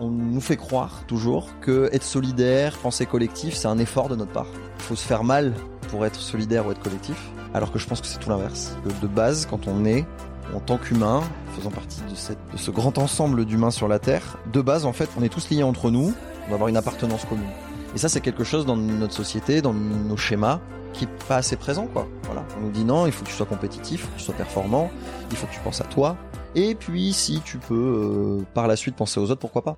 On nous fait croire toujours que être solidaire, penser collectif, c'est un effort de notre part. Il faut se faire mal pour être solidaire ou être collectif, alors que je pense que c'est tout l'inverse. De base, quand on est en tant qu'humain, faisant partie de, cette, de ce grand ensemble d'humains sur la Terre, de base, en fait, on est tous liés entre nous, on va avoir une appartenance commune. Et ça, c'est quelque chose dans notre société, dans nos schémas, qui est pas assez présent, quoi. Voilà. On nous dit non, il faut que tu sois compétitif, il faut que tu sois performant, il faut que tu penses à toi. Et puis, si tu peux, euh, par la suite, penser aux autres, pourquoi pas.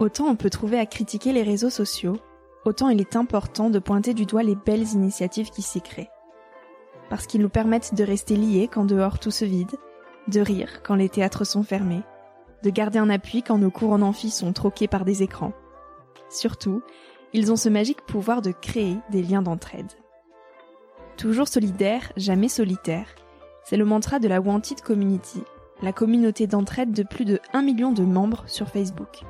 Autant on peut trouver à critiquer les réseaux sociaux, autant il est important de pointer du doigt les belles initiatives qui s'y créent. Parce qu'ils nous permettent de rester liés quand dehors tout se vide, de rire quand les théâtres sont fermés, de garder un appui quand nos cours en amphi sont troqués par des écrans. Surtout, ils ont ce magique pouvoir de créer des liens d'entraide. Toujours solidaire, jamais solitaire, c'est le mantra de la Wanted Community, la communauté d'entraide de plus de 1 million de membres sur Facebook.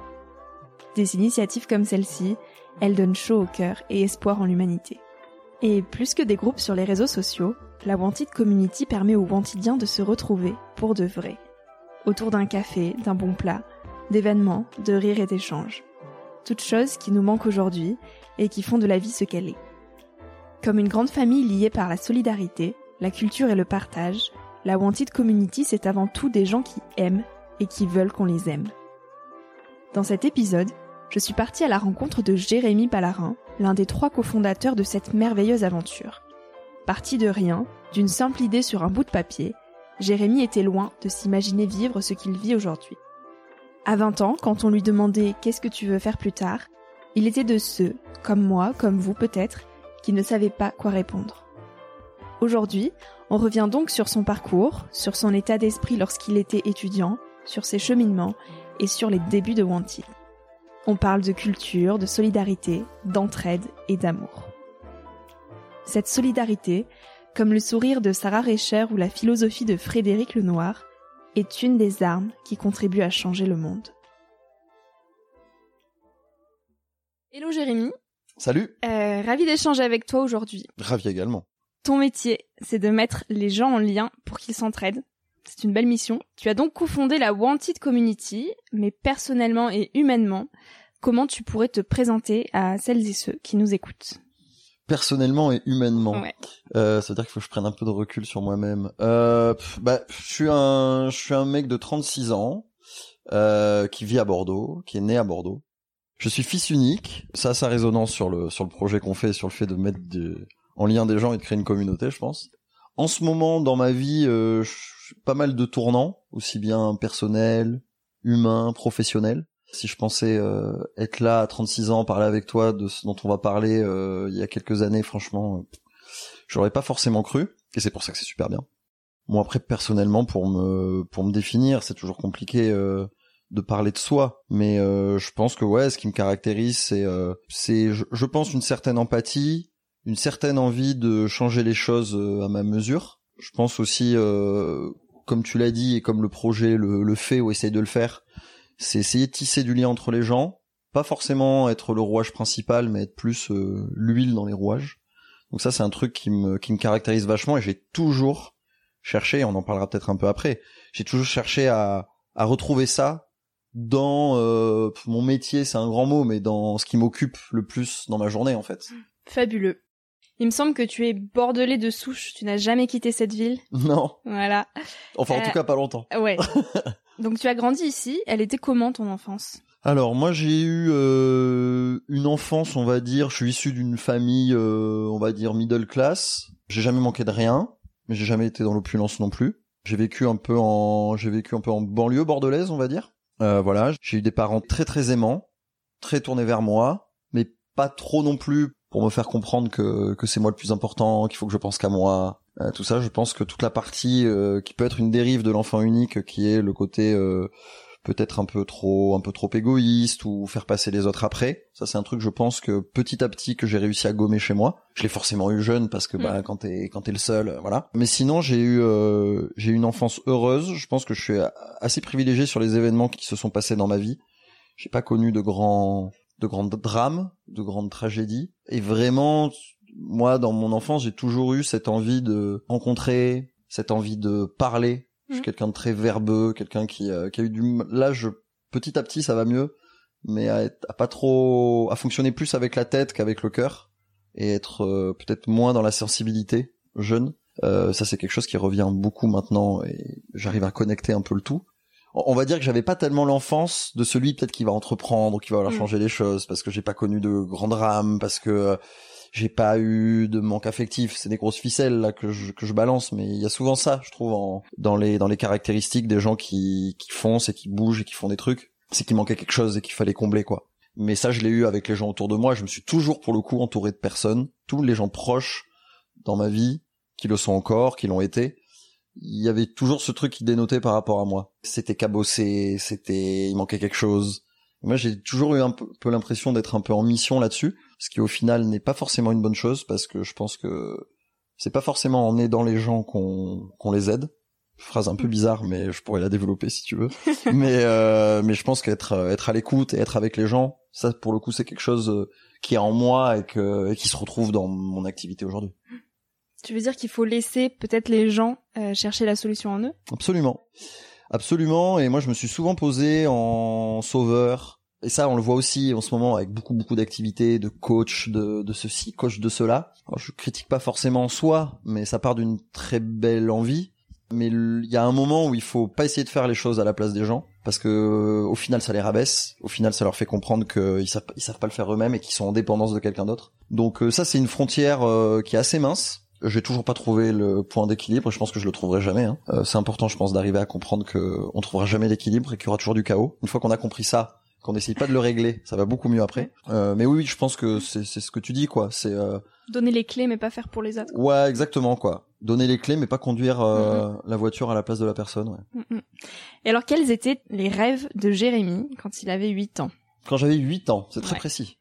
Des initiatives comme celle-ci, elles donnent chaud au cœur et espoir en l'humanité. Et plus que des groupes sur les réseaux sociaux, la Wanted Community permet aux Wantidiens de se retrouver pour de vrai. Autour d'un café, d'un bon plat, d'événements, de rires et d'échanges. Toutes choses qui nous manquent aujourd'hui et qui font de la vie ce qu'elle est. Comme une grande famille liée par la solidarité, la culture et le partage, la Wanted Community c'est avant tout des gens qui aiment et qui veulent qu'on les aime. Dans cet épisode, je suis partie à la rencontre de Jérémy Ballarin, l'un des trois cofondateurs de cette merveilleuse aventure. Parti de rien, d'une simple idée sur un bout de papier, Jérémy était loin de s'imaginer vivre ce qu'il vit aujourd'hui. À 20 ans, quand on lui demandait qu'est-ce que tu veux faire plus tard, il était de ceux, comme moi, comme vous peut-être, qui ne savaient pas quoi répondre. Aujourd'hui, on revient donc sur son parcours, sur son état d'esprit lorsqu'il était étudiant, sur ses cheminements et sur les débuts de Wanty. On parle de culture, de solidarité, d'entraide et d'amour. Cette solidarité, comme le sourire de Sarah Recher ou la philosophie de Frédéric Lenoir, est une des armes qui contribuent à changer le monde. Hello Jérémy. Salut. Euh, ravi d'échanger avec toi aujourd'hui. Ravi également. Ton métier, c'est de mettre les gens en lien pour qu'ils s'entraident. C'est une belle mission. Tu as donc cofondé la Wanted Community, mais personnellement et humainement, comment tu pourrais te présenter à celles et ceux qui nous écoutent personnellement et humainement. Ouais. Euh, ça veut dire qu'il faut que je prenne un peu de recul sur moi-même. Euh, bah, je suis un, je suis un mec de 36 ans euh, qui vit à Bordeaux, qui est né à Bordeaux. Je suis fils unique. Ça a sa résonance sur le sur le projet qu'on fait, sur le fait de mettre en lien des gens et de créer une communauté, je pense. En ce moment, dans ma vie, euh, pas mal de tournants, aussi bien personnel, humain, professionnel si je pensais euh, être là à 36 ans, parler avec toi de ce dont on va parler euh, il y a quelques années, franchement, euh, j'aurais pas forcément cru. Et c'est pour ça que c'est super bien. Moi après personnellement pour me pour me définir, c'est toujours compliqué de parler de soi, mais je pense que ouais, ce qui me caractérise, c'est c'est je, je, pense une certaine empathie, une certaine envie de changer les choses à ma mesure. Je pense aussi, comme tu l'as dit et comme le projet le, le fait ou essaye de le faire, c'est essayer de tisser du lien entre les gens, pas forcément être le rouage principal, mais être plus euh, l'huile dans les rouages. Donc ça, c'est un truc qui me, qui me caractérise vachement et j'ai toujours cherché, on en parlera peut-être un peu après, j'ai toujours cherché à, à retrouver ça dans euh, mon métier, c'est un grand mot, mais dans ce qui m'occupe le plus dans ma journée en fait. Fabuleux. Il me semble que tu es bordelais de souche, tu n'as jamais quitté cette ville. Non. Voilà. Enfin, en tout euh, cas, pas longtemps. Ouais. Donc tu as grandi ici. Elle était comment ton enfance? Alors moi j'ai eu euh, une enfance, on va dire, je suis issu d'une famille, euh, on va dire middle class. J'ai jamais manqué de rien, mais j'ai jamais été dans l'opulence non plus. J'ai vécu un peu en, j'ai vécu un peu en banlieue bordelaise, on va dire. Euh, voilà, j'ai eu des parents très très aimants, très tournés vers moi, mais pas trop non plus pour me faire comprendre que que c'est moi le plus important, qu'il faut que je pense qu'à moi, euh, tout ça, je pense que toute la partie euh, qui peut être une dérive de l'enfant unique, qui est le côté euh, peut-être un peu trop un peu trop égoïste ou faire passer les autres après. Ça c'est un truc je pense que petit à petit que j'ai réussi à gommer chez moi. Je l'ai forcément eu jeune parce que bah mm. quand t'es quand t'es le seul, voilà. Mais sinon j'ai eu j'ai eu une enfance heureuse. Je pense que je suis assez privilégié sur les événements qui se sont passés dans ma vie. J'ai pas connu de grands de grands drames, de grandes tragédies. Et vraiment, moi, dans mon enfance, j'ai toujours eu cette envie de rencontrer, cette envie de parler. Je suis mmh. quelqu'un de très verbeux, quelqu'un qui, euh, qui a eu du là, je petit à petit, ça va mieux, mais à, pas trop, à fonctionner plus avec la tête qu'avec le cœur et être euh, peut-être moins dans la sensibilité jeune. Euh, ça, c'est quelque chose qui revient beaucoup maintenant et j'arrive à connecter un peu le tout. On va dire que j'avais pas tellement l'enfance de celui peut-être qui va entreprendre, qui va mmh. changer les choses, parce que j'ai pas connu de grands drames, parce que euh, j'ai pas eu de manque affectif. C'est des grosses ficelles là que je, que je balance, mais il y a souvent ça, je trouve, en, dans les dans les caractéristiques des gens qui qui foncent et qui bougent et qui font des trucs. C'est qu'il manquait quelque chose et qu'il fallait combler quoi. Mais ça, je l'ai eu avec les gens autour de moi. Je me suis toujours pour le coup entouré de personnes, tous les gens proches dans ma vie, qui le sont encore, qui l'ont été. Il y avait toujours ce truc qui dénotait par rapport à moi. C'était cabossé, c'était, il manquait quelque chose. Moi, j'ai toujours eu un peu l'impression d'être un peu en mission là-dessus ce qui au final n'est pas forcément une bonne chose parce que je pense que c'est pas forcément en aidant les gens qu'on qu'on les aide. Phrase un peu mm. bizarre, mais je pourrais la développer si tu veux. mais euh, mais je pense qu'être être à l'écoute et être avec les gens, ça pour le coup c'est quelque chose euh, qui est en moi et que et qui se retrouve dans mon activité aujourd'hui. Tu veux dire qu'il faut laisser peut-être les gens euh, chercher la solution en eux? Absolument. Absolument. Et moi, je me suis souvent posé en sauveur, et ça, on le voit aussi en ce moment avec beaucoup beaucoup d'activités, de coach, de, de ceci, coach de cela. Alors, je critique pas forcément en soi, mais ça part d'une très belle envie. Mais il y a un moment où il faut pas essayer de faire les choses à la place des gens, parce que au final ça les rabaisse. Au final, ça leur fait comprendre qu'ils savent ils savent pas le faire eux-mêmes et qu'ils sont en dépendance de quelqu'un d'autre. Donc euh, ça, c'est une frontière euh, qui est assez mince. J'ai toujours pas trouvé le point d'équilibre. Je pense que je le trouverai jamais. Hein. Euh, c'est important, je pense, d'arriver à comprendre que on trouvera jamais l'équilibre et qu'il y aura toujours du chaos. Une fois qu'on a compris ça, qu'on n'essaye pas de le régler, ça va beaucoup mieux après. Euh, mais oui, je pense que c'est ce que tu dis, quoi. C'est euh... donner les clés, mais pas faire pour les autres. Ouais, exactement, quoi. Donner les clés, mais pas conduire euh, la voiture à la place de la personne. Ouais. Et alors, quels étaient les rêves de Jérémy quand il avait 8 ans? Quand j'avais 8 ans, c'est très précis.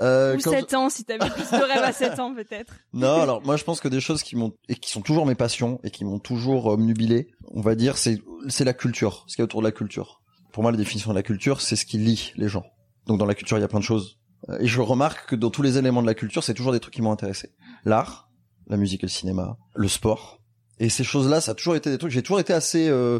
Ou 7 ans, si t'avais plus de rêves à 7 ans, peut-être. Non, alors moi je pense que des choses qui m'ont et qui sont toujours mes passions et qui m'ont toujours euh, on va dire, c'est c'est la culture, ce qui est autour de la culture pour moi, la définition de la culture, c'est ce qui lie les gens. Donc dans la culture, il y a plein de choses. Euh, et je remarque que dans tous les éléments de la culture, c'est toujours des trucs qui m'ont intéressé. L'art, la musique et le cinéma, le sport, Et ces choses-là, ça a toujours été des trucs. J'ai toujours été assez euh,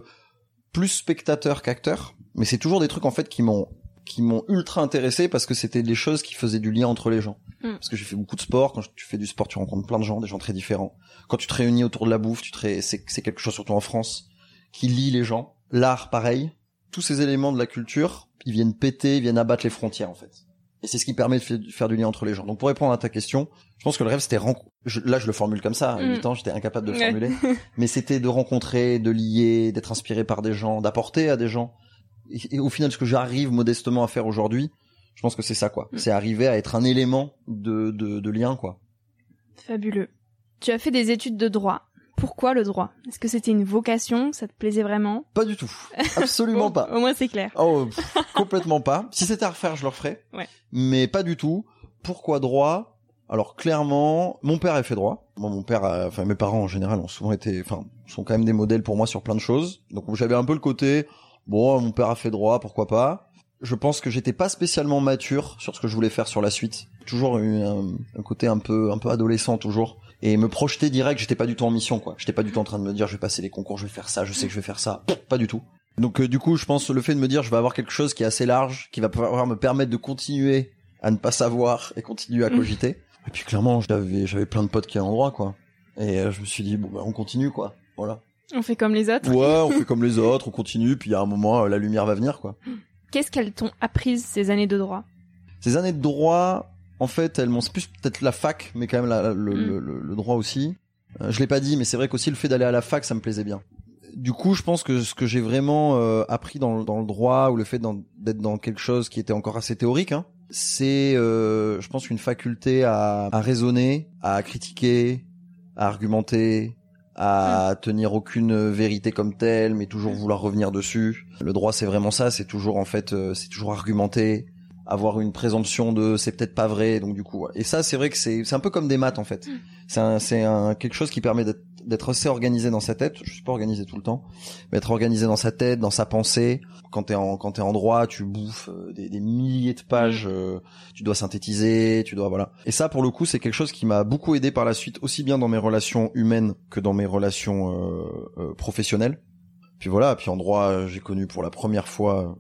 plus spectateur qu'acteur, mais c'est toujours des trucs en fait qui m'ont qui m'ont ultra intéressé parce que c'était des choses qui faisaient du lien entre les gens. Mm. Parce que j'ai fait beaucoup de sport. Quand tu fais du sport, tu rencontres plein de gens, des gens très différents. Quand tu te réunis autour de la bouffe, tu te ré... c'est c'est quelque chose surtout en France qui lie les gens. L'art, pareil. Tous ces éléments de la culture, ils viennent péter, ils viennent abattre les frontières en fait. Et c'est ce qui permet de fa- de faire du lien entre les gens. Donc pour répondre à ta question, je pense que le rêve c'était ren- je- là je le formule comme ça, à Mm. 8 ans j'étais incapable de le Ouais. formuler, mais c'était de rencontrer, de lier, d'être inspiré par des gens, d'apporter à des gens. Et, et au final ce que j'arrive modestement à faire aujourd'hui, je pense que c'est ça quoi. Mm. C'est arriver à être un élément de, de, de lien quoi. Fabuleux. Tu as fait des études de droit. Pourquoi le droit? Est-ce que c'était une vocation? Ça te plaisait vraiment? Pas du tout. Absolument Bon, pas. Au moins c'est clair. Oh, pff, complètement pas. Si c'était à refaire, je le referais. Ouais. Mais pas du tout. Pourquoi droit? Alors clairement, mon père a fait droit. Mon père, a- enfin mes parents en général ont souvent été, enfin, sont quand même des modèles pour moi sur plein de choses. Donc j'avais un peu le côté, bon, mon père a fait droit, pourquoi pas? Je pense que j'étais pas spécialement mature sur ce que je voulais faire sur la suite. Toujours eu un, un côté un peu, un peu adolescent toujours. Et me projeter direct, j'étais pas du tout en mission, quoi. J'étais pas du tout en train de me dire, je vais passer les concours, je vais faire ça, je sais que je vais faire ça. Pas du tout. Donc euh, du coup, je pense le fait de me dire je vais avoir quelque chose qui est assez large, qui va pouvoir me permettre de continuer à ne pas savoir et continuer à Mm. cogiter. Et puis clairement, j'avais j'avais plein de potes qui étaient en droit quoi. Et euh, je me suis dit bon bah on continue quoi. Voilà. On fait comme les autres. Ouais, on fait comme les autres, on continue puis a un moment euh, la lumière va venir quoi. Qu'est-ce qu'elles t'ont appris ces années de droit? Ces années de droit, en fait, elles m'ont plus peut-être la fac, mais quand même la- le, Mm. le- droit aussi. Euh, je l'ai pas dit, mais c'est vrai qu'aussi le fait d'aller à la fac, ça me plaisait bien. Du coup, je pense que ce que j'ai vraiment euh, appris dans, le- dans le droit ou le fait d'être dans quelque chose qui était encore assez théorique, hein, c'est, euh, je pense, une faculté à, à raisonner, à critiquer, à argumenter, à tenir aucune vérité comme telle, mais toujours vouloir revenir dessus. Le droit, c'est vraiment ça. C'est toujours en fait, c'est toujours argumenter, avoir une présomption de c'est peut-être pas vrai. Donc du coup, et ça, c'est vrai que c'est c'est un peu comme des maths en fait. Mm. C'est un, c'est un quelque chose qui permet d'être d'être assez organisé dans sa tête. Je suis pas organisé tout le temps, mais être organisé dans sa tête, dans sa pensée. Quand t'es en quand t'es en droit, tu bouffes euh, des, des milliers de pages. euh, tu dois synthétiser, tu dois voilà. Et ça, pour le coup, c'est quelque chose qui m'a beaucoup aidé par la suite, aussi bien dans mes relations humaines que dans mes relations euh, euh, professionnelles. Puis voilà, puis en droit, euh, j'ai connu pour la première fois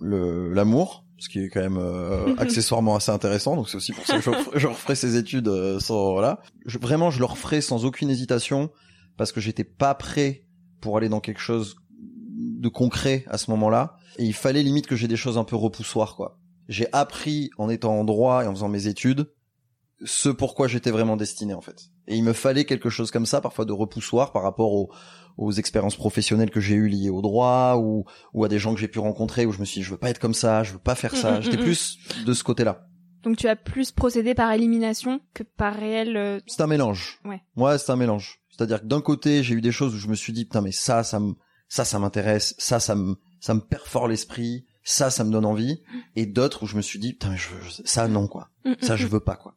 le l'amour, ce qui est quand même euh, accessoirement assez intéressant. Donc c'est aussi pour ça que je, referai- je referai ces études euh, sans voilà. Je, vraiment, je le referai sans aucune hésitation parce que j'étais pas prêt pour aller dans quelque chose de concret à ce moment-là. Et il fallait limite que j'ai des choses un peu repoussoires quoi. J'ai appris en étant en droit et en faisant mes études ce pourquoi j'étais vraiment destiné en fait. Et il me fallait quelque chose comme ça, parfois de repoussoir par rapport aux, aux expériences professionnelles que j'ai eues liées au droit ou, ou à des gens que j'ai pu rencontrer où je me suis dit je veux pas être comme ça, je veux pas faire Mm, ça. mm, J'étais mm, plus de ce côté-là. Donc tu as plus procédé par élimination que par réel. euh, C'est un mélange. Ouais. Ouais, c'est un mélange. C'est-à-dire que d'un côté, j'ai eu des choses où je me suis dit putain mais ça ça me ça ça m'intéresse, ça ça me ça me perfore l'esprit, ça ça me donne envie et d'autres où je me suis dit putain mais je, je- ça non quoi. Ça je veux pas quoi.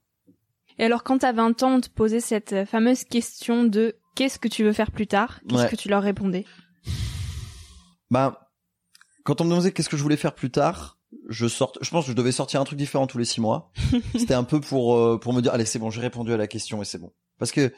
Et alors quand t'as 20 ans, on te posait cette fameuse question de qu'est-ce que tu veux faire plus tard? Qu'est-ce Ouais. que tu leur répondais? Bah, quand on me demandait qu'est-ce que je voulais faire plus tard, je sorte, je pense que je devais sortir un truc différent tous les six mois. C'était un peu pour euh, pour me dire allez c'est bon j'ai répondu à la question et c'est bon. Parce que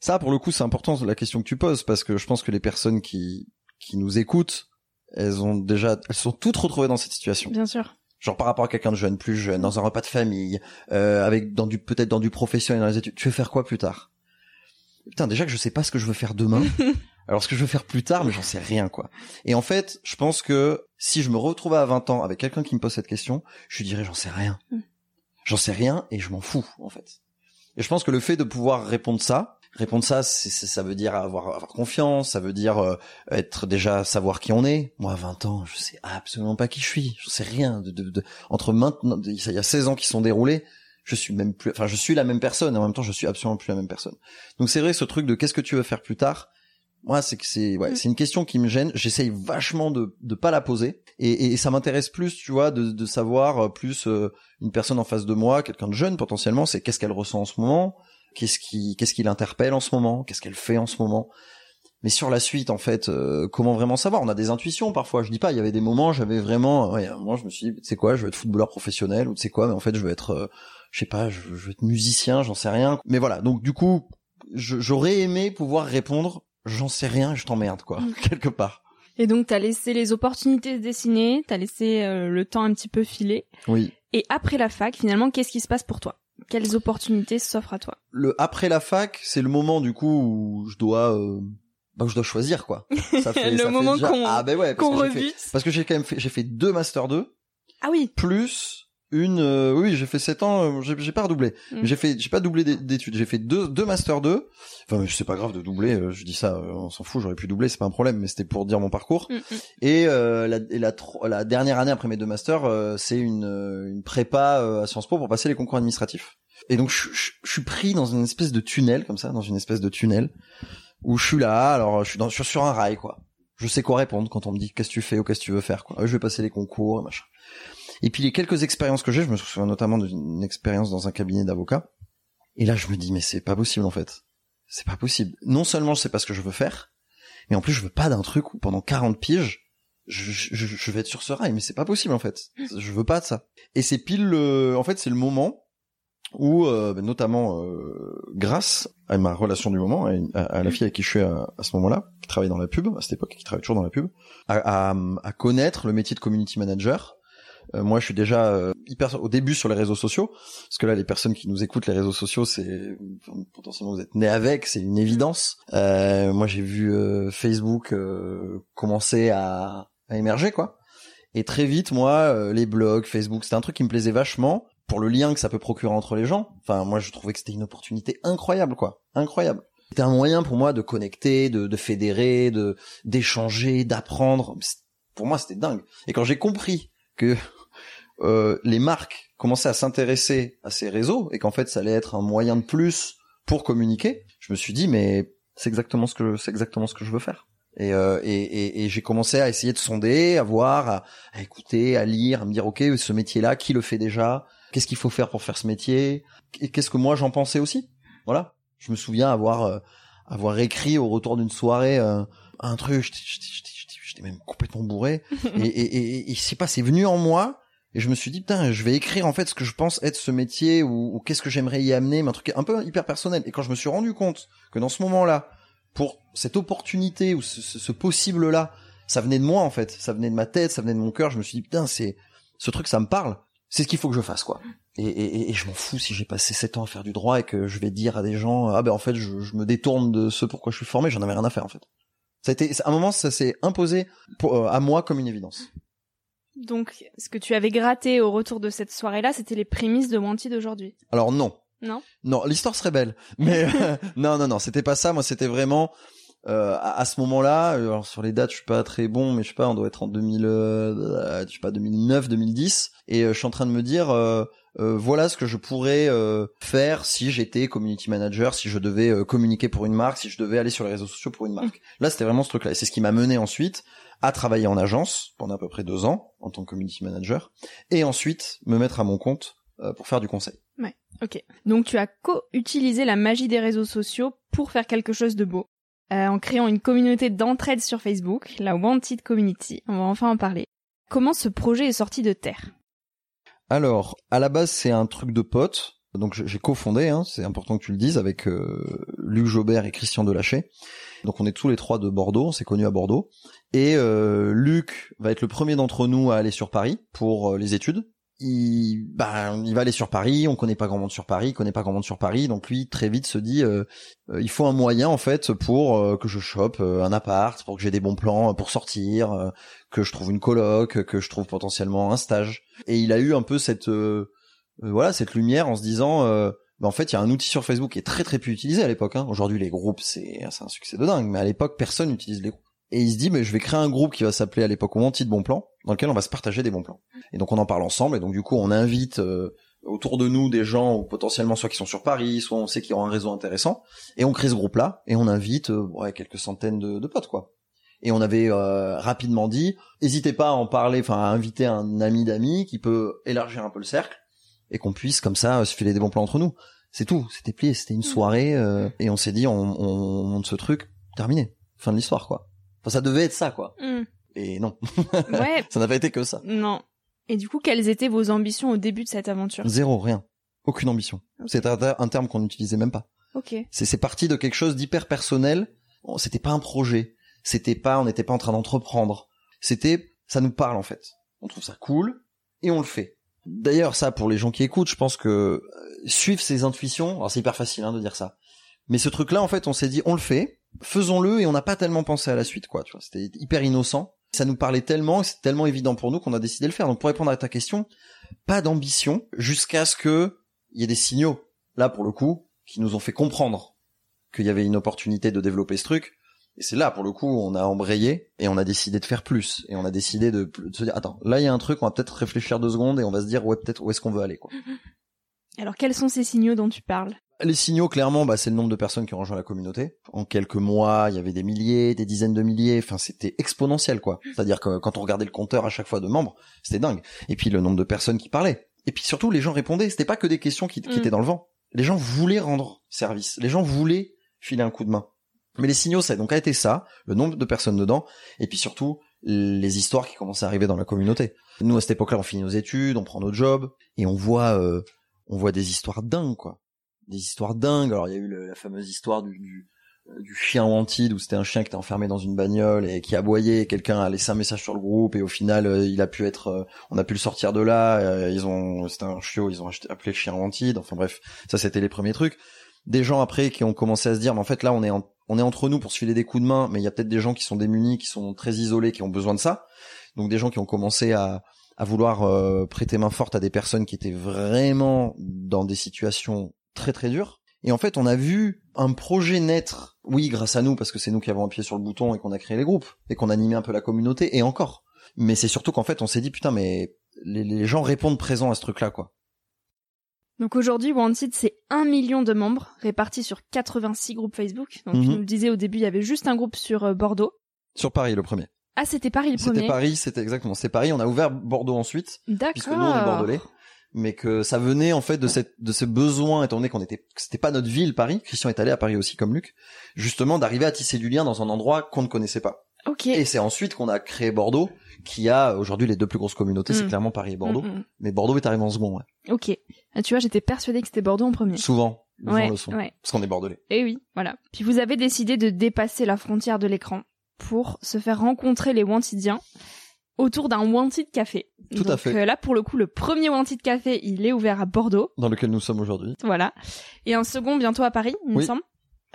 ça pour le coup c'est important la question que tu poses parce que je pense que les personnes qui qui nous écoutent elles ont déjà elles sont toutes retrouvées dans cette situation. Bien sûr. Genre par rapport à quelqu'un de jeune, plus jeune, dans un repas de famille, euh, avec dans du peut-être dans du professionnel, dans les études. Tu veux faire quoi plus tard? Putain, déjà que je sais pas ce que je veux faire demain. Alors ce que je veux faire plus tard, mais j'en sais rien quoi. Et en fait, je pense que si je me retrouvais à 20 ans avec quelqu'un qui me pose cette question, je lui dirais j'en sais rien. Mm. J'en sais rien et je m'en fous en fait. Et je pense que le fait de pouvoir répondre ça, répondre ça, c'est, c'est- ça veut dire avoir, avoir confiance, ça veut dire euh, être déjà savoir qui on est. Moi, à 20 ans, je sais absolument pas qui je suis. Je sais rien. De, de, de- entre maintenant, il y a 16 ans qui sont déroulés, je suis même plus, enfin, je suis la même personne et en même temps, je suis absolument plus la même personne. Donc c'est vrai, ce truc de qu'est-ce que tu veux faire plus tard, moi, c'est que c'est, ouais, Mm. c'est une question qui me gêne. J'essaye vachement de, de pas la poser et, et ça m'intéresse plus, tu vois, de, de savoir euh, plus euh, une personne en face de moi, quelqu'un de jeune potentiellement, c'est qu'est-ce qu'elle ressent en ce moment, qu'est-ce qui, qu'est-ce qui l'interpelle en ce moment, qu'est-ce qu'elle fait en ce moment. Mais sur la suite, en fait, euh, comment vraiment savoir? On a des intuitions parfois. Je dis pas, il y avait des moments, j'avais vraiment, ouais, moi je me suis dit, tu sais quoi, je veux être footballeur professionnel ou tu sais quoi, mais en fait, je veux être, euh, je sais pas, je, je veux être musicien, j'en sais rien. Mais voilà, donc du coup, j'aurais aimé pouvoir répondre, j'en sais rien, je t'emmerde quoi, quelque part. Et donc t'as laissé les opportunités se dessiner, t'as laissé euh, le temps un petit peu filer. Oui. Et après la fac, finalement, qu'est-ce qui se passe pour toi? Quelles opportunités s'offrent à toi? Le après la fac, c'est le moment du coup où je dois, euh, bah, je dois choisir quoi. Ça fait, Le ça moment déjà- qu'on- ah ben ouais, parce Qu'on que j'ai fait- rebute. parce que j'ai quand même fait, j'ai fait deux master 2 Ah oui. plus une, euh, oui, j'ai fait 7 ans, euh, j'ai j'ai pas redoublé. Mm. J'ai fait, j'ai pas doublé d'é- d'études, j'ai fait deux, deux master 2 Enfin, c'est pas grave de doubler, euh, je dis ça, euh, on s'en fout, j'aurais pu doubler, c'est pas un problème, mais c'était pour dire mon parcours. Mm, mm. Et, euh, la, et la, la dernière année après mes deux masters, euh, c'est une, une prépa euh, à Sciences Po pour passer les concours administratifs. Et donc je, je- je suis pris dans une espèce de tunnel comme ça, dans une espèce de tunnel où je suis là, alors je suis, dans, je suis sur un rail quoi. Je sais quoi répondre quand on me dit qu'est-ce que tu fais ou qu'est-ce que tu veux faire quoi. Ah, je vais passer les concours, machin. Et puis les quelques expériences que j'ai, je me souviens notamment d'une expérience dans un cabinet d'avocat. Et là je me dis mais c'est pas possible en fait. C'est pas possible. Non seulement je sais pas ce que je veux faire, mais en plus je veux pas d'un truc où pendant 40 piges je, je, je vais être sur ce rail, mais c'est pas possible en fait. Je veux pas de ça. Et c'est pile le, en fait c'est le moment où, euh, ben, notamment euh, grâce à ma relation du moment, à, la fille avec qui je suis à, à ce moment-là, qui travaille dans la pub, à cette époque, qui travaille toujours dans la pub, à, à, à connaître le métier de community manager. Euh, moi, je suis déjà euh, hyper au début sur les réseaux sociaux, parce que là, les personnes qui nous écoutent, les réseaux sociaux, c'est potentiellement vous êtes nés avec, c'est une évidence. Euh, moi, j'ai vu Facebook commencer à, à émerger, quoi. Et très vite, moi, les blogs, Facebook, c'était un truc qui me plaisait vachement pour le lien que ça peut procurer entre les gens. Enfin, moi, je trouvais que c'était une opportunité incroyable, quoi. Incroyable. C'était un moyen pour moi de connecter, de, de fédérer, de d'échanger, d'apprendre. Pour moi, c'était dingue. Et quand j'ai compris que euh, les marques commençaient à s'intéresser à ces réseaux et qu'en fait, ça allait être un moyen de plus pour communiquer, je me suis dit, mais c'est exactement ce que c'est exactement ce que je veux faire. Et, euh, et, et, et j'ai commencé à essayer de sonder, à voir, à, à écouter, à lire, à me dire ok ce métier-là, qui le fait déjà? Qu'est-ce qu'il faut faire pour faire ce métier? Et qu'est-ce que moi j'en pensais aussi? Voilà. Je me souviens avoir euh, avoir écrit au retour d'une soirée euh, un truc, j'étais- même complètement bourré. et, et, et, et je sais pas, c'est venu en moi. Et je me suis dit, putain, je vais écrire en fait ce que je pense être ce métier ou, ou qu'est-ce que j'aimerais y amener, mais un truc un peu hyper personnel. Et quand je me suis rendu compte que dans ce moment-là, pour cette opportunité ou ce, ce- possible-là, ça venait de moi en fait, ça venait de ma tête, ça venait de mon cœur. Je me suis dit putain, c'est ce truc, ça me parle. C'est ce qu'il faut que je fasse quoi. Et, et, et- je m'en fous si j'ai passé sept ans à faire du droit et que je vais dire à des gens ah ben en fait je, je me détourne de ce pourquoi je suis formé, j'en avais rien à faire en fait. Ça a été à un moment ça s'est imposé pour, euh, à moi comme une évidence. Donc, ce que tu avais gratté au retour de cette soirée-là, c'était les prémices de Wanted d'aujourd'hui. Alors non. Non Non, l'histoire serait belle. Mais euh, non, non, non, c'était pas ça. Moi, c'était vraiment euh, à, à ce moment-là. euh, Alors sur les dates, je suis pas très bon, mais je sais pas, on doit être en 2000, euh, je sais pas, 2009, 2010. Et euh, je suis en train de me dire, euh, euh, voilà ce que je pourrais euh, faire si j'étais community manager, si je devais euh, communiquer pour une marque, si je devais aller sur les réseaux sociaux pour une marque. Là, c'était vraiment ce truc-là. Et c'est ce qui m'a mené ensuite à travailler en agence pendant à peu près deux ans en tant que community manager, et ensuite me mettre à mon compte euh, pour faire du conseil. Ok. Donc, tu as co-utilisé la magie des réseaux sociaux pour faire quelque chose de beau. Euh, en créant une communauté d'entraide sur Facebook, la Wanted Community. On va enfin en parler. Comment ce projet est sorti de terre? Alors, à la base, c'est un truc de potes. Donc j'ai j'ai cofondé, hein, c'est important que tu le dises, avec euh, Luc Jobert et Christian Delaché. Donc on est tous les trois de Bordeaux, on s'est connus à Bordeaux. Et euh, Luc va être le premier d'entre nous à aller sur Paris pour euh, les études. Il, bah, il va aller sur Paris, on connaît pas grand monde sur Paris, il connaît pas grand monde sur Paris, donc lui très vite se dit, euh, euh, il faut un moyen en fait pour euh, que je chope un appart, pour que j'ai des bons plans pour sortir, que je trouve une coloc, que je trouve potentiellement un stage. Et il a eu un peu cette voilà cette lumière en se disant bah, en fait il y a un outil sur Facebook qui est très très peu utilisé à l'époque hein. aujourd'hui les groupes c'est un succès de dingue mais à l'époque personne n'utilise les groupes et il se dit mais je vais créer un groupe qui va s'appeler à l'époque Wanted de bons plans dans lequel on va se partager des bons plans. Et donc on en parle ensemble et donc du coup on invite euh, autour de nous des gens ou potentiellement soit qui sont sur Paris soit on sait qu'ils ont un réseau intéressant. Et on crée ce groupe là et on invite euh, ouais quelques centaines de, de potes quoi. Et on avait euh, rapidement dit n'hésitez pas à en parler enfin à inviter un ami d'amis qui peut élargir un peu le cercle et qu'on puisse comme ça euh, se filer des bons plans entre nous. C'est tout, c'était plié, c'était une soirée euh, et on s'est dit on, on monte ce truc, terminé, fin de l'histoire quoi. Enfin ça devait être ça quoi. Hmm. Et non, Ouais, ça n'a pas été que ça. non. Et du coup, quelles étaient vos ambitions au début de cette aventure? Zéro, rien, aucune ambition. C'est un, un terme qu'on n'utilisait même pas. Ok. C'est parti de quelque chose d'hyper personnel. c'était pas un projet, c'était pas, on n'était pas en train d'entreprendre. C'était, ça nous parle en fait. On trouve ça cool et on le fait. D'ailleurs, ça pour les gens qui écoutent, je pense que euh, suivre ses intuitions, alors c'est hyper facile hein, de dire ça, mais ce truc-là, en fait, on s'est dit, on le fait, faisons-le et on n'a pas tellement pensé à la suite, quoi. Tu vois, c'était hyper innocent. Ça nous parlait tellement, c'est tellement évident pour nous qu'on a décidé de le faire. Donc pour répondre à ta question, pas d'ambition jusqu'à ce que il y ait des signaux. Là, pour le coup, qui nous ont fait comprendre qu'il y avait une opportunité de développer ce truc. Et c'est là, pour le coup, on a embrayé et on a décidé de faire plus. Et on a décidé de, se dire, attends, là, il y a un truc, on va peut-être réfléchir deux secondes et on va se dire, ouais, peut-être où est-ce qu'on veut aller, quoi. Alors, quels sont ces signaux dont tu parles? Les signaux, clairement, bah, c'est le nombre de personnes qui ont rejoint la communauté. En quelques mois, il y avait des milliers, des dizaines de milliers. Enfin, c'était exponentiel, quoi. C'est-à-dire que quand on regardait le compteur à chaque fois de membres, c'était dingue. Et puis le nombre de personnes qui parlaient. Et puis surtout, les gens répondaient. C'était pas que des questions qui, qui mm. étaient dans le vent. Les gens voulaient rendre service. Les gens voulaient filer un coup de main. Mais les signaux, ça a donc été ça, le nombre de personnes dedans, et puis surtout les histoires qui commençaient à arriver dans la communauté. Nous, à cette époque-là, on finit nos études, on prend notre job, et on voit, euh, on voit des histoires dingues, quoi des histoires dingues. Alors il y a eu la fameuse histoire du, du, euh, du chien Wanted où c'était un chien qui était enfermé dans une bagnole et qui aboyait. Quelqu'un a laissé un message sur le groupe et au final euh, il a pu être, euh, on a pu le sortir de là. ils ont, c'était un chiot, ils ont appelé le chien Wanted. Enfin bref, ça c'était les premiers trucs. Des gens après qui ont commencé à se dire, mais en fait là on est on est entre nous pour se filer des coups de main, mais il y a peut-être des gens qui sont démunis, qui sont très isolés, qui ont besoin de ça. Donc des gens qui ont commencé à, à vouloir prêter main forte à des personnes qui étaient vraiment dans des situations très très dur. Et en fait, on a vu un projet naître, oui, grâce à nous, parce que c'est nous qui avons appuyé sur le bouton et qu'on a créé les groupes, et qu'on a animé un peu la communauté, et encore. Mais c'est surtout qu'en fait, on s'est dit, putain, mais les, gens répondent présent à ce truc-là, quoi. Donc aujourd'hui, Wanted, c'est un million de membres répartis sur 86 groupes Facebook. Donc tu mhm. nous le disais au début, il y avait juste un groupe sur euh, Bordeaux. Sur Paris, le premier. Ah, c'était Paris le premier. C'était Paris, c'était exactement. C'est Paris. On a ouvert Bordeaux ensuite. D'accord. Puisque nous, on est bordelais mais que ça venait en fait de cette de ce besoin étant donné qu'on était c'était pas notre ville Paris. Christian est allé à Paris aussi comme Luc. Justement d'arriver à tisser du lien dans un endroit qu'on ne connaissait pas. Et c'est ensuite qu'on a créé Bordeaux qui a aujourd'hui les deux plus grosses communautés. C'est mm. clairement Paris et Bordeaux. Mm, mm. mais Bordeaux est arrivé en second ouais. Ok. Ah, tu vois j'étais persuadé que c'était Bordeaux en premier. Souvent ouais, le son, parce qu'on est bordelais. Et eh oui voilà. Puis vous avez décidé de dépasser la frontière de l'écran pour se faire rencontrer les Wantidiens autour d'un Wanted Café. Tout à fait. Euh, là, pour le coup, le premier Wanted Café, il est ouvert à Bordeaux. Dans lequel nous sommes aujourd'hui. Voilà. Et un second bientôt à Paris, il me semble.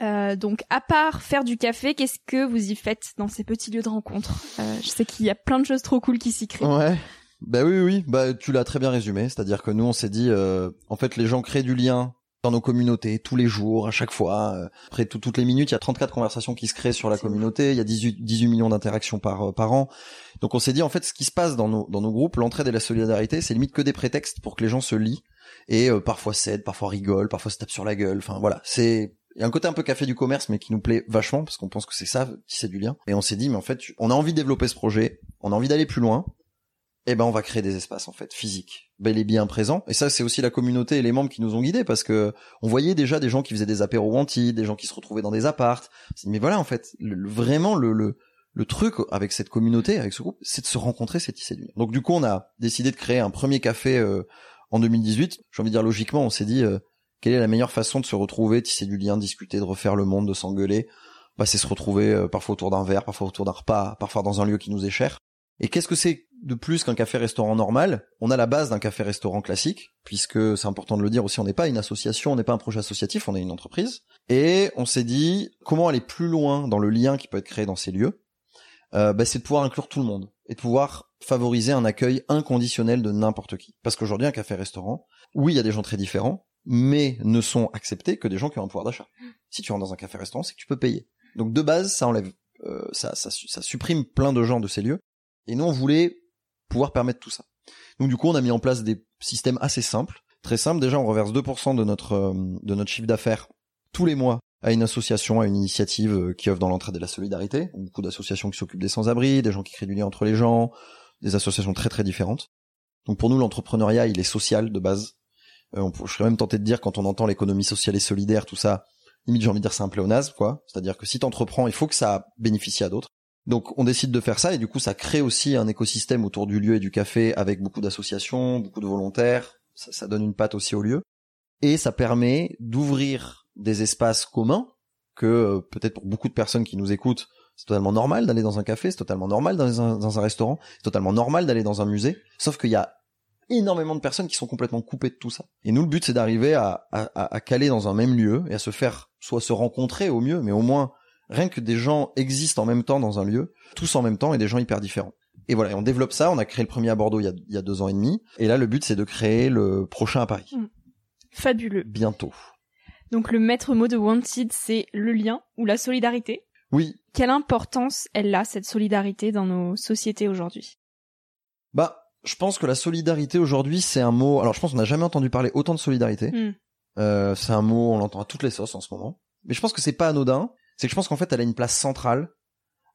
Euh, donc, à part faire du café, qu'est-ce que vous y faites dans ces petits lieux de rencontre? Euh, Je sais qu'il y a plein de choses trop cool qui s'y créent. Ouais. Bah oui, oui, bah tu l'as très bien résumé. C'est-à-dire que nous, on s'est dit, euh, en fait, les gens créent du lien dans nos communautés tous les jours, à chaque fois. Euh, après toutes les minutes, il y a 34 conversations qui se créent sur la communauté. Il y a 18, 18 millions d'interactions par euh, par an. Donc on s'est dit en fait ce qui se passe dans nos dans nos groupes, l'entraide et la solidarité, c'est limite que des prétextes pour que les gens se lient et euh, parfois cèdent, parfois rigolent, parfois se tapent sur la gueule. Enfin voilà, c'est il y a un côté un peu café du commerce, mais qui nous plaît vachement parce qu'on pense que c'est ça, c'est du lien. Et on s'est dit, mais en fait, on a envie de développer ce projet, on a envie d'aller plus loin eh ben on va créer des espaces en fait physiques bel et bien présents. Et ça c'est aussi la communauté et les membres qui nous ont guidés parce que on voyait déjà des gens qui faisaient des apéros anti des gens qui se retrouvaient dans des appartes. Mais voilà en fait vraiment le, le le truc avec cette communauté avec ce groupe c'est de se rencontrer c'est tisser du lien. Donc du coup on a décidé de créer un premier café euh, en 2018 j'ai envie de dire logiquement on s'est dit euh, quelle est la meilleure façon de se retrouver tisser du lien discuter de refaire le monde de s'engueuler? Bah c'est se retrouver euh, parfois autour d'un verre parfois autour d'un repas parfois dans un lieu qui nous est cher et qu'est-ce que c'est de plus qu'un café-restaurant normal? On a la base d'un café-restaurant classique, puisque c'est important de le dire aussi, on n'est pas une association, on n'est pas un projet associatif, on est une entreprise. Et on s'est dit, comment aller plus loin dans le lien qui peut être créé dans ces lieux? Euh, bah, C'est de pouvoir inclure tout le monde, et de pouvoir favoriser un accueil inconditionnel de n'importe qui. Parce qu'aujourd'hui, un café-restaurant, oui, il y a des gens très différents, mais ne sont acceptés que des gens qui ont un pouvoir d'achat. Si tu rentres dans un café-restaurant, c'est que tu peux payer. Donc de base, ça enlève, euh, ça, supprime plein de gens de ces lieux. Et nous, on voulait pouvoir permettre tout ça. Donc du coup, on a mis en place des systèmes assez simples, très simples. Déjà, on reverse 2% de notre euh, de notre chiffre d'affaires tous les mois à une association, à une initiative euh, qui œuvre dans l'entraide et la solidarité. Beaucoup d'associations qui s'occupent des sans-abri, des gens qui créent du lien entre les gens, des associations très très différentes. Donc pour nous, l'entrepreneuriat, il est social de base. Euh, je serais même tenté de dire quand on entend l'économie sociale et solidaire, tout ça, limite j'ai envie de dire c'est un pléonasme, quoi. C'est-à-dire que si t'entreprends, il faut que ça bénéficie à d'autres. Donc on décide de faire ça et du coup ça crée aussi un écosystème autour du lieu et du café avec beaucoup d'associations, beaucoup de volontaires, ça, donne une patte aussi au lieu et ça permet d'ouvrir des espaces communs que euh, peut-être pour beaucoup de personnes qui nous écoutent, c'est totalement normal d'aller dans un café, c'est totalement normal dans un, restaurant, c'est totalement normal d'aller dans un musée. Sauf qu'il y a énormément de personnes qui sont complètement coupées de tout ça. Et nous, le but, c'est d'arriver à caler dans un même lieu et à se faire soit se rencontrer au mieux, mais au moins rien que des gens existent en même temps dans un lieu, tous en même temps et des gens hyper différents. Et voilà, et on développe ça. On a créé le premier à Bordeaux il y a, il y a deux ans et demi. Et là, le but, c'est de créer le prochain à Paris. Mm. Fabuleux. Bientôt. Donc le maître mot de Wanted, c'est le lien ou la solidarité? Oui. Quelle importance elle a, cette solidarité, dans nos sociétés aujourd'hui? Bah, je pense que la solidarité aujourd'hui, c'est un mot. Alors, je pense qu'on n'a jamais entendu parler autant de solidarité. Mm. Euh, c'est un mot, on l'entend à toutes les sauces en ce moment. Mais je pense que c'est pas anodin. C'est que je pense qu'en fait, elle a une place centrale,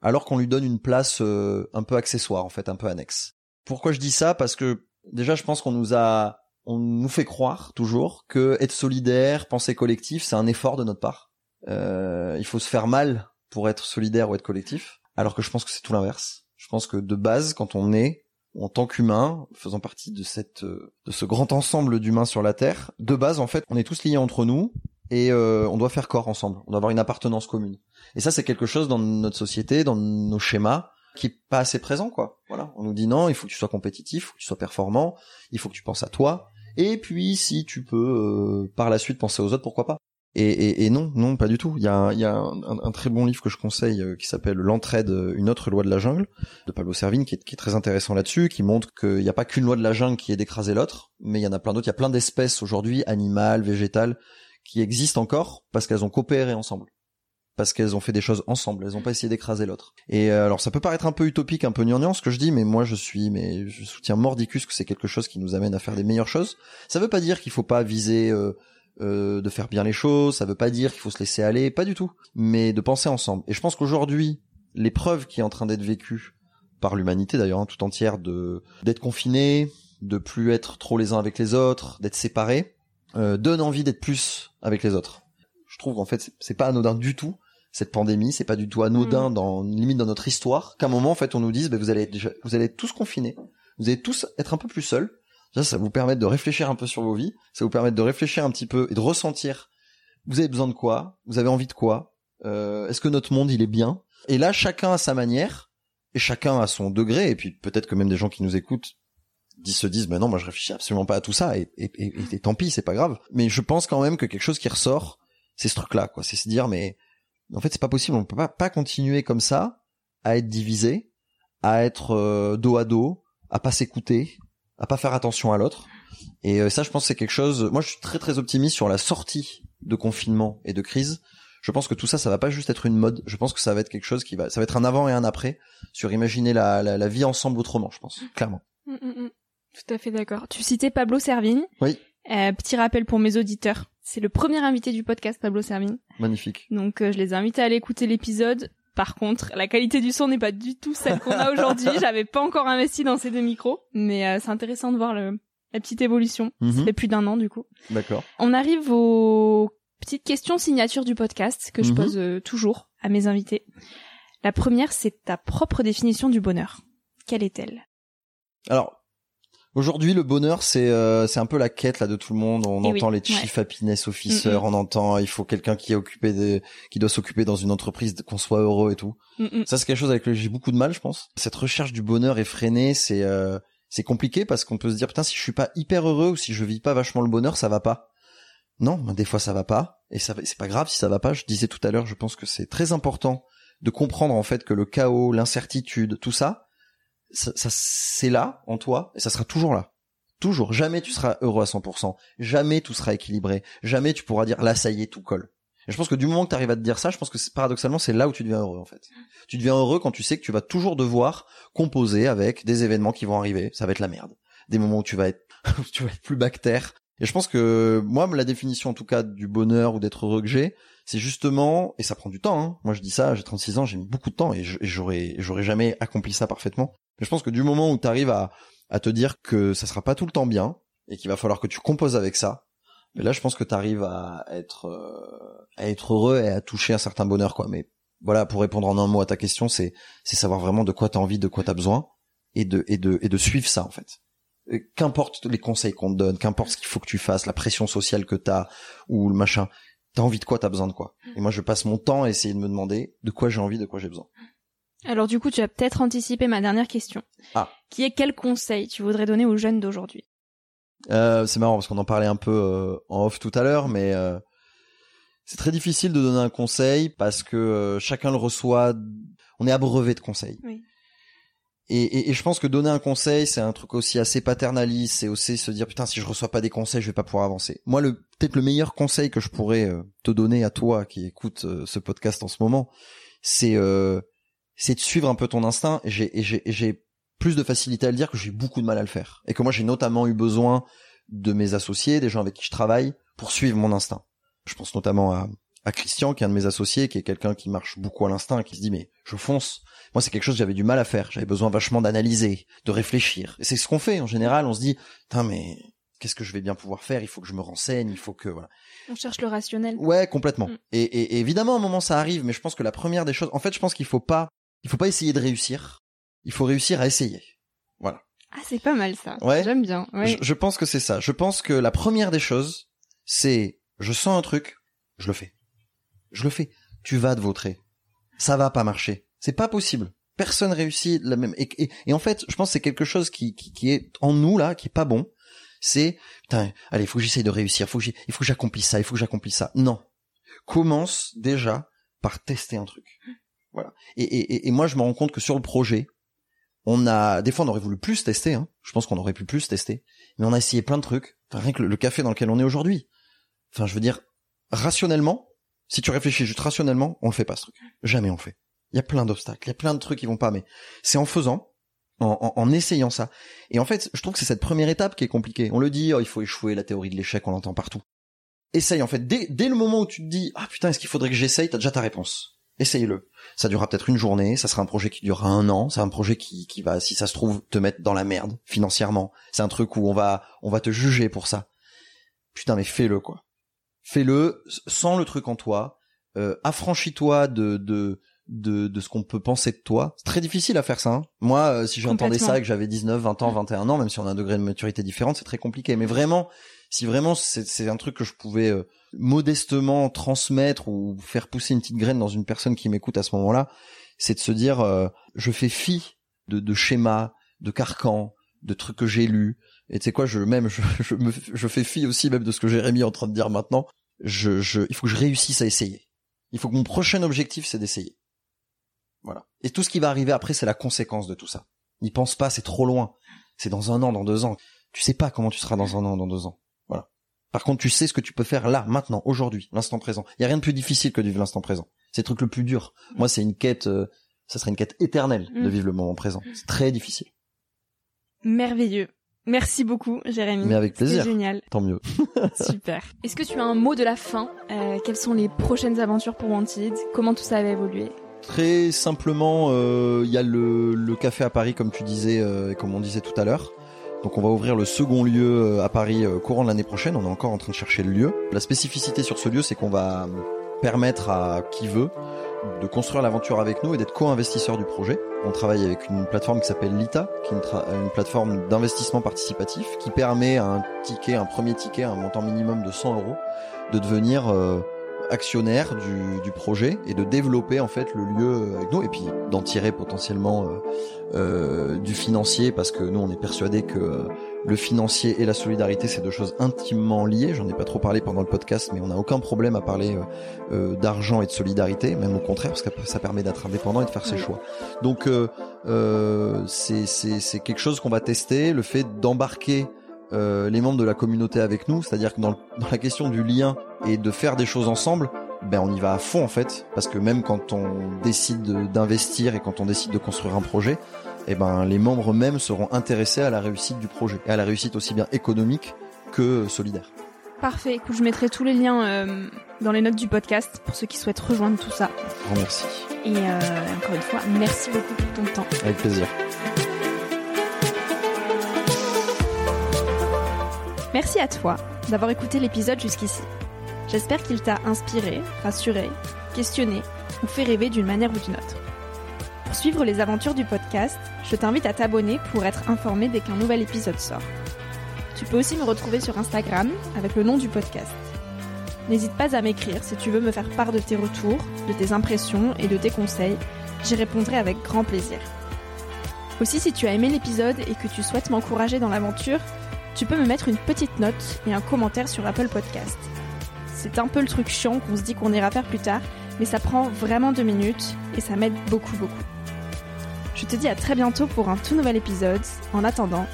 alors qu'on lui donne une place euh, un peu accessoire, en fait, un peu annexe. Pourquoi je dis ça? Parce que déjà, je pense qu'on nous a, on nous fait croire toujours que être solidaire, penser collectif, c'est un effort de notre part. Euh, il faut se faire mal pour être solidaire ou être collectif, alors que je pense que c'est tout l'inverse. Je pense que de base, quand on est en tant qu'humain, faisant partie de cette, euh, de ce grand ensemble d'humains sur la Terre, de base, en fait, on est tous liés entre nous et euh, on doit faire corps ensemble. On doit avoir une appartenance commune. Et ça, c'est quelque chose dans notre société, dans nos schémas, qui est pas assez présent, quoi. Voilà. On nous dit non, il faut que tu sois compétitif, il faut que tu sois performant, il faut que tu penses à toi. Et puis, si tu peux euh, par la suite penser aux autres, pourquoi pas et, et, non, non, pas du tout. Il y a, un, très bon livre que je conseille euh, qui s'appelle L'entraide, une autre loi de la jungle de Pablo Servigne, qui est, très intéressant là-dessus, qui montre qu'il n'y a pas qu'une loi de la jungle qui est d'écraser l'autre, mais il y en a plein d'autres. Il y a plein d'espèces aujourd'hui, animales, végétales, qui existent encore parce qu'elles ont coopéré ensemble parce qu'elles ont fait des choses ensemble, elles ont pas essayé d'écraser l'autre. Et euh, alors ça peut paraître un peu utopique, un peu gnangnan ce que je dis, mais moi je suis, mais je soutiens mordicus que c'est quelque chose qui nous amène à faire des meilleures choses. Ça veut pas dire qu'il faut pas viser euh, euh, de faire bien les choses, ça veut pas dire qu'il faut se laisser aller, pas du tout, mais de penser ensemble. Et je pense qu'aujourd'hui, l'épreuve qui est en train d'être vécue par l'humanité d'ailleurs, hein, tout entière, de d'être confiné, de plus être trop les uns avec les autres, d'être séparés, euh, donne envie d'être plus avec les autres. Je trouve en fait c'est pas anodin du tout cette pandémie, c'est pas du tout anodin Mm. dans limite dans notre histoire qu'à un moment en fait on nous dise bah, vous allez être déjà, vous allez être tous confinés, vous allez tous être un peu plus seuls. Ça, ça vous permet de réfléchir un peu sur vos vies, ça vous permet de réfléchir un petit peu et de ressentir. Vous avez besoin de quoi Vous avez envie de quoi Euh, Est-ce que notre monde il est bien? Et là chacun à sa manière et chacun à son degré et puis peut-être que même des gens qui nous écoutent se disent mais non moi je réfléchis absolument pas à tout ça et, et, et, tant pis c'est pas grave. Mais je pense quand même que quelque chose qui ressort c'est ce truc là quoi, c'est se dire mais en fait, c'est pas possible. On peut pas, pas continuer comme ça à être divisé, à être euh, dos à dos, à pas s'écouter, à pas faire attention à l'autre. Et euh, ça, je pense, que c'est quelque chose. Moi, je suis très très optimiste sur la sortie de confinement et de crise. Je pense que tout ça, ça va pas juste être une mode. Je pense que ça va être quelque chose qui va, ça va être un avant et un après sur imaginer la, la, la vie ensemble autrement. Je pense clairement. Mm, mm, mm. Tout à fait d'accord. Tu citais Pablo Servigne. Oui. Euh, petit rappel pour mes auditeurs. C'est le premier invité du podcast, Pablo Servigne. Magnifique. Donc euh, je les ai invités à aller écouter l'épisode. Par contre, la qualité du son n'est pas du tout celle qu'on a aujourd'hui. J'avais pas encore investi dans ces deux micros, mais euh, c'est intéressant de voir le, la petite évolution. Ça Mhm. fait plus d'un an du coup. D'accord. On arrive aux petites questions signatures du podcast que je Mhm. pose euh, toujours à mes invités. La première, c'est ta propre définition du bonheur. Quelle est-elle? Alors, aujourd'hui, le bonheur, c'est euh, c'est un peu la quête là de tout le monde. On Eh oui, entend les ouais. chief happiness officer, Mm, mm. on entend il faut quelqu'un qui est occupé de, qui doit s'occuper dans une entreprise qu'on soit heureux et tout. Mm. Ça, c'est quelque chose avec lequel j'ai beaucoup de mal, je pense. Cette recherche du bonheur effrénée, c'est euh, c'est compliqué parce qu'on peut se dire putain si je suis pas hyper heureux ou si je vis pas vachement le bonheur, ça va pas. Non, ben, des fois ça va pas et ça c'est pas grave si ça va pas. Je disais tout à l'heure, je pense que c'est très important de comprendre en fait que le chaos, l'incertitude, tout ça, ça, ça c'est là en toi et ça sera toujours là. Toujours. Jamais tu seras heureux à 100%. Jamais tout sera équilibré. Jamais tu pourras dire là ça y est tout colle. Et je pense que du moment que tu arrives à te dire ça, je pense que paradoxalement c'est là où tu deviens heureux en fait. Tu deviens heureux quand tu sais que tu vas toujours devoir composer avec des événements qui vont arriver. Ça va être la merde. Des moments où tu vas être, tu vas être plus bactère. Et je pense que moi, la définition en tout cas du bonheur ou d'être heureux que j'ai, c'est justement, et ça prend du temps. Hein. Moi, je dis ça, j'ai 36 ans, j'ai beaucoup de temps et j'aurais, j'aurais jamais accompli ça parfaitement. Mais je pense que du moment où tu arrives à, te dire que ça sera pas tout le temps bien et qu'il va falloir que tu composes avec ça, mais là, je pense que tu arrives à être, euh, à être heureux et à toucher un certain bonheur, quoi. Mais voilà, pour répondre en un mot à ta question, c'est, savoir vraiment de quoi tu envie, de quoi tu besoin et de, et de, et de suivre ça, en fait. Et Qu'importe les conseils qu'on te donne, qu'importe ce qu'il faut que tu fasses, la pression sociale que t'as ou le machin, T'as envie de quoi T'as besoin de quoi Et moi, je passe mon temps à essayer de me demander de quoi j'ai envie, de quoi j'ai besoin. Alors du coup, tu as peut-être anticipé ma dernière question. Ah. Qui est quel conseil tu voudrais donner aux jeunes d'aujourd'hui? Euh, c'est marrant parce qu'on en parlait un peu euh, en off tout à l'heure, mais euh, c'est très difficile de donner un conseil parce que chacun le reçoit. On est abreuvé de conseils. Oui. Et, et, et je pense que donner un conseil, c'est un truc aussi assez paternaliste. C'est aussi se dire putain, si je reçois pas des conseils, je vais pas pouvoir avancer. Moi, le peut-être le meilleur conseil que je pourrais euh, te donner à toi qui écoute euh, ce podcast en ce moment, c'est euh, c'est de suivre un peu ton instinct. Et j'ai plus de facilité à le dire que j'ai beaucoup de mal à le faire. Et que moi, j'ai notamment eu besoin de mes associés, des gens avec qui je travaille, pour suivre mon instinct. Je pense notamment à, à Christian, qui est un de mes associés, qui est quelqu'un qui marche beaucoup à l'instinct, qui se dit mais je fonce. Moi, c'est quelque chose que j'avais du mal à faire. J'avais besoin vachement d'analyser, de réfléchir. Et c'est ce qu'on fait en général. On se dit, putain mais qu'est-ce que je vais bien pouvoir faire? Il faut que je me renseigne. Il faut que voilà. On cherche le rationnel. Ouais, complètement. Mm. Et, et, et évidemment, à un moment, ça arrive. Mais je pense que la première des choses, en fait, je pense qu'il faut pas, il faut pas essayer de réussir. Il faut réussir à essayer. Voilà. Ah, c'est pas mal ça. Ouais. J'aime bien. Ouais. Je, je pense que c'est ça. Je pense que la première des choses, c'est je sens un truc, je le fais. Je le fais. Tu vas te vautrer. Ça va pas marcher. C'est pas possible. Personne réussit la même. Et, et, et en fait, je pense que c'est quelque chose qui, qui, qui est en nous là, qui est pas bon. C'est putain, allez, faut que j'essaye de réussir. Faut que il faut que j'accomplisse ça. Il faut que j'accomplisse ça. Non. Commence déjà par tester un truc. Voilà. Et, et, et- moi, je me rends compte que sur le projet, on a des fois on aurait voulu plus tester. Hein. Je pense qu'on aurait pu plus tester mais on a essayé plein de trucs. Enfin, rien que le café dans lequel on est aujourd'hui. Enfin, je veux dire, rationnellement, si tu réfléchis juste rationnellement, on le fait pas ce truc. Jamais on le fait. Il y a plein d'obstacles, il y a plein de trucs qui vont pas, mais c'est en faisant, en, essayant ça. Et en fait, je trouve que c'est cette première étape qui est compliquée. On le dit, oh, il faut échouer, la théorie de l'échec, on l'entend partout. Essaye, en fait, dès, dès le moment où tu te dis, ah putain, est-ce qu'il faudrait que j'essaye, t'as déjà ta réponse. Essaye-le. Ça durera peut-être une journée, ça sera un projet qui durera un an, c'est un projet qui, qui va, si ça se trouve, te mettre dans la merde, financièrement. C'est un truc où on va, on va te juger pour ça. Putain, mais fais-le, quoi. Fais-le, sens le truc en toi, euh, affranchis-toi de, de, de, de ce qu'on peut penser de toi. C'est très difficile à faire ça. hein. Moi, euh, si j'entendais ça et que j'avais 19, 20 ans, 21 ans, même si on a un degré de maturité différent, c'est très compliqué. Mais vraiment, si vraiment c'est c'est un truc que je pouvais euh, modestement transmettre ou faire pousser une petite graine dans une personne qui m'écoute à ce moment-là, c'est de se dire, euh, je fais fi de, de schémas, de carcans, de trucs que j'ai lus. Et tu sais quoi, je même je, je, me, je fais fi aussi même de ce que Jérémy est en train de dire maintenant. Je, je, il faut que je réussisse à essayer. Il faut que mon prochain objectif c'est d'essayer. Voilà. Et tout ce qui va arriver après, c'est la conséquence de tout ça. N'y pense pas, c'est trop loin. C'est dans un an, dans deux ans. Tu sais pas comment tu seras dans un an, dans deux ans. Voilà. Par contre, tu sais ce que tu peux faire là, maintenant, aujourd'hui, l'instant présent. Il y a rien de plus difficile que de vivre l'instant présent. C'est le truc le plus dur. Moi, c'est une quête, euh, ça serait une quête éternelle de Mm. vivre le moment présent. C'est très difficile. Merveilleux. Merci beaucoup, Jérémy. Mais avec plaisir. génial. Tant mieux. Super. Est-ce que tu as un mot de la fin Euh, Quelles sont les prochaines aventures pour Wanted? Comment tout ça va évoluer Très simplement, euh, il y a le, le café à Paris, comme tu disais, euh, et comme on disait tout à l'heure. Donc on va ouvrir le second lieu euh, à Paris euh, courant de l'année prochaine. On est encore en train de chercher le lieu. La spécificité sur ce lieu, c'est qu'on va permettre à qui veut de construire l'aventure avec nous et d'être co-investisseur du projet. On travaille avec une plateforme qui s'appelle Lita, qui est une, plateforme d'investissement participatif qui permet à un ticket, un premier ticket, un montant minimum de 100 euros, de devenir euh, actionnaire du, du projet et de développer en fait le lieu avec nous et puis d'en tirer potentiellement euh, euh, du financier parce que nous on est persuadé que euh, le financier et la solidarité c'est deux choses intimement liées. J'en ai pas trop parlé pendant le podcast, mais on n'a aucun problème à parler euh, euh, d'argent et de solidarité, même au contraire parce que ça permet d'être indépendant et de faire ses choix. Donc euh, euh, c'est c'est c'est quelque chose qu'on va tester, le fait d'embarquer euh, les membres de la communauté avec nous, c'est-à-dire que dans, le- dans la question du lien et de faire des choses ensemble, ben on y va à fond en fait, parce que même quand on décide de- d'investir et quand on décide de construire un projet, eh ben les membres eux-mêmes seront intéressés à la réussite du projet et à la réussite aussi bien économique que solidaire. Parfait. Écoute, je mettrai tous les liens euh, dans les notes du podcast pour ceux qui souhaitent rejoindre tout ça. Grand merci, Et euh, encore une fois, merci beaucoup pour ton temps. avec plaisir. Merci à toi d'avoir écouté l'épisode jusqu'ici. J'espère qu'il t'a inspiré, rassuré, questionné ou fait rêver d'une manière ou d'une autre. Pour suivre les aventures du podcast, je t'invite à t'abonner pour être informé dès qu'un nouvel épisode sort. Tu peux aussi me retrouver sur Instagram avec le nom du podcast. N'hésite pas à m'écrire si tu veux me faire part de tes retours, de tes impressions et de tes conseils. J'y répondrai avec grand plaisir. Aussi, si tu as aimé l'épisode et que tu souhaites m'encourager dans l'aventure, tu peux me mettre une petite note et un commentaire sur Apple Podcast. C'est un peu le truc chiant qu'on se dit qu'on ira faire plus tard, mais ça prend vraiment deux minutes et ça m'aide beaucoup beaucoup. Je te dis à très bientôt pour un tout nouvel épisode. En attendant,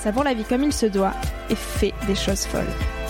savons la vie comme il se doit et fais des choses folles.